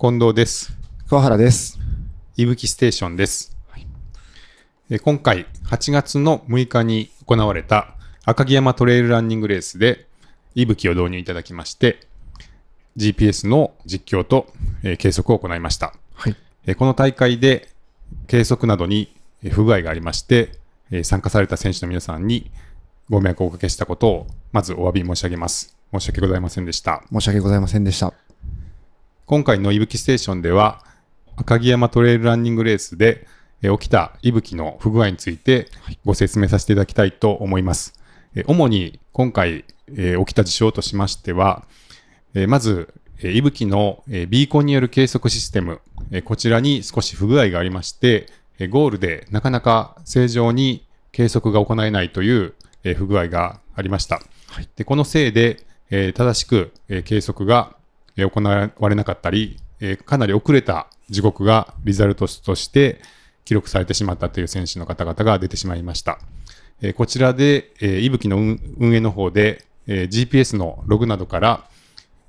近藤です。桑原です。いぶきステーションです。えー今回8月の6日に行われた赤城山トレイルランニングレースでいぶきを導入いただきまして GPS の実況と、えー計測を行いました。はい。えーこの大会で計測などにえー不具合がありまして、えー参加された選手の皆さんにご迷惑をおかけしたことをまずお詫び申し上げます。申し訳ございませんでした。申し訳ございませんでした。今回のいぶきステーションでは赤城山トレイルランニングレースでえー起きたいぶきの不具合についてご説明させていただきたいと思います。えー主に今回えー起きた事象としましては、えーまず、えーいぶきのえービーコンによる計測システム、えーこちらに少し不具合がありまして、えーゴールでなかなか正常に計測が行えないというえー不具合がありました。でこのせいで、えー正しく、えー計測がえ行われなかったり、えかなり遅れた時刻がリザルトとして記録されてしまったという選手の方々が出てしまいました。えこちらで、え、いぶきの運営の方で、え GPS のログなどから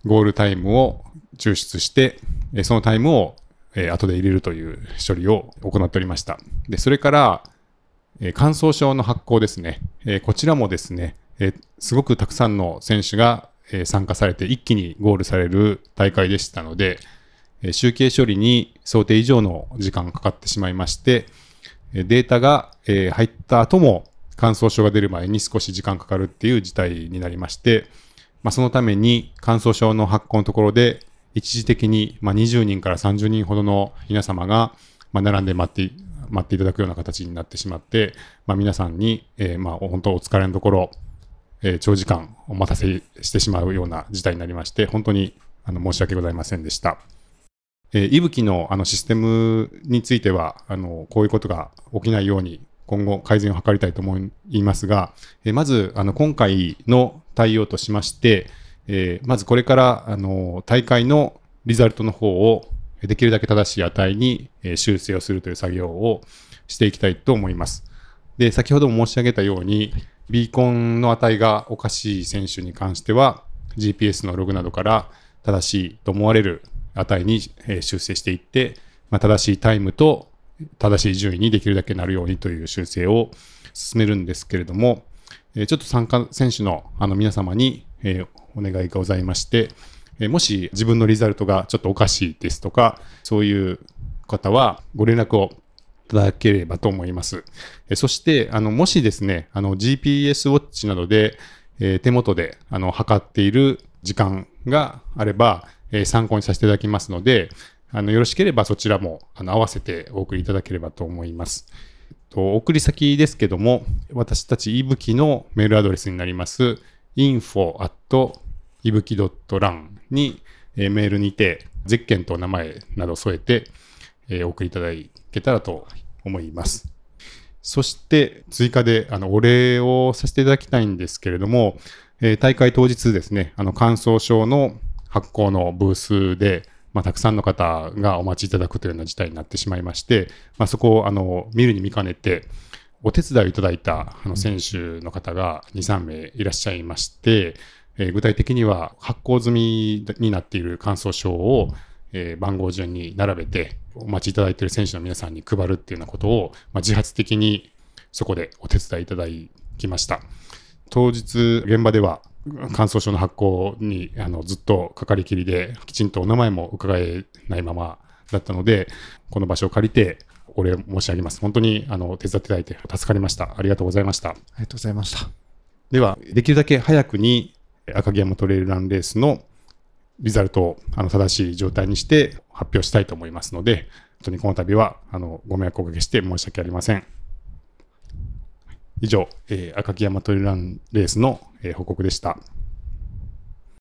ゴールタイムを抽出して、えそのタイムを、え後で入れるという処理を行っておりました。で、それから、え乾燥症の発行ですね、えこちらもですね、えすごくたくさんの選手が、え参加されて一気にゴールされる大会でしたので、え集計処理に想定以上の時間がかかってしまいまして、えデータが、え入った後も乾燥症が出る前に少し時間かかるっていう事態になりまして、まあ、そのために乾燥症の発行のところで一時的に、ま、20人から30人ほどの皆様が、ま、並んで待って待っていただくような形になってしまって、まあ、皆さんに、えーまあ、本当お疲れのところ、えー長時間お待たせしてしまうような事態になりまして、本当にあの申し訳ございませんでした。えー、いぶきのあのシステムについてはあの、こういうことが起きないように、今後改善を図りたいと思いますが、えーまずあの今回の対応としまして、えーまずこれからあの大会のリザルトの方をできるだけ正しい値にえ修正をするという作業をしていきたいと思います。で、先ほども申し上げたように、ビーコンの値がおかしい選手に関しては、GPS のログなどから正しいと思われる値にえー修正していって、まあ、正しいタイムと正しい順位にできるだけなるようにという修正を進めるんですけれども、えーちょっと参加選手のあの皆様に、えーお願いがございまして、えーもし自分のリザルトがちょっとおかしいですとか、そういう方はご連絡をいただければと思います。えそして、あの、もしですね、あの、GPS ウォッチなどで、えー手元で、あの、測っている時間があれば、えー参考にさせていただきますので、あの、よろしければそちらも、あの、合わせてお送りいただければと思います。と送り先ですけども、私たちいぶきのメールアドレスになります、info at いぶき .run に、えーメールにて、ゼッケンと名前など添えて、えーお送りいただけたらと思います。そして追加であのお礼をさせていただきたいんですけれども、えー大会当日ですね、あの感想症の発行のブースで、まあ、たくさんの方がお待ちいただくというような事態になってしまいまして、まあ、そこをあの見るに見かねて、お手伝いをいただいたあの選手の方が2、3名いらっしゃいまして、えー具体的には発行済みになっている感想書を、えー番号順に並べてお待ちいただいている選手の皆さんに配るっていうようなことを、まあ、自発的にそこでお手伝いいただきました。当日現場では感想書の発行にあのずっとかかりきりできちんとお名前も伺えないままだったのでこの場所を借りてお礼申し上げます本当にあの手伝っていただいて助かりましたありがとうございましたありがとうございました。ではできるだけ早くに赤城山トレイルランレースのリザルトをあの正しい状態にして発表したいと思いますので本当にこの度はあのご迷惑をおかけして申し訳ありません以上、えー赤城山トレランレースの、えー報告でした。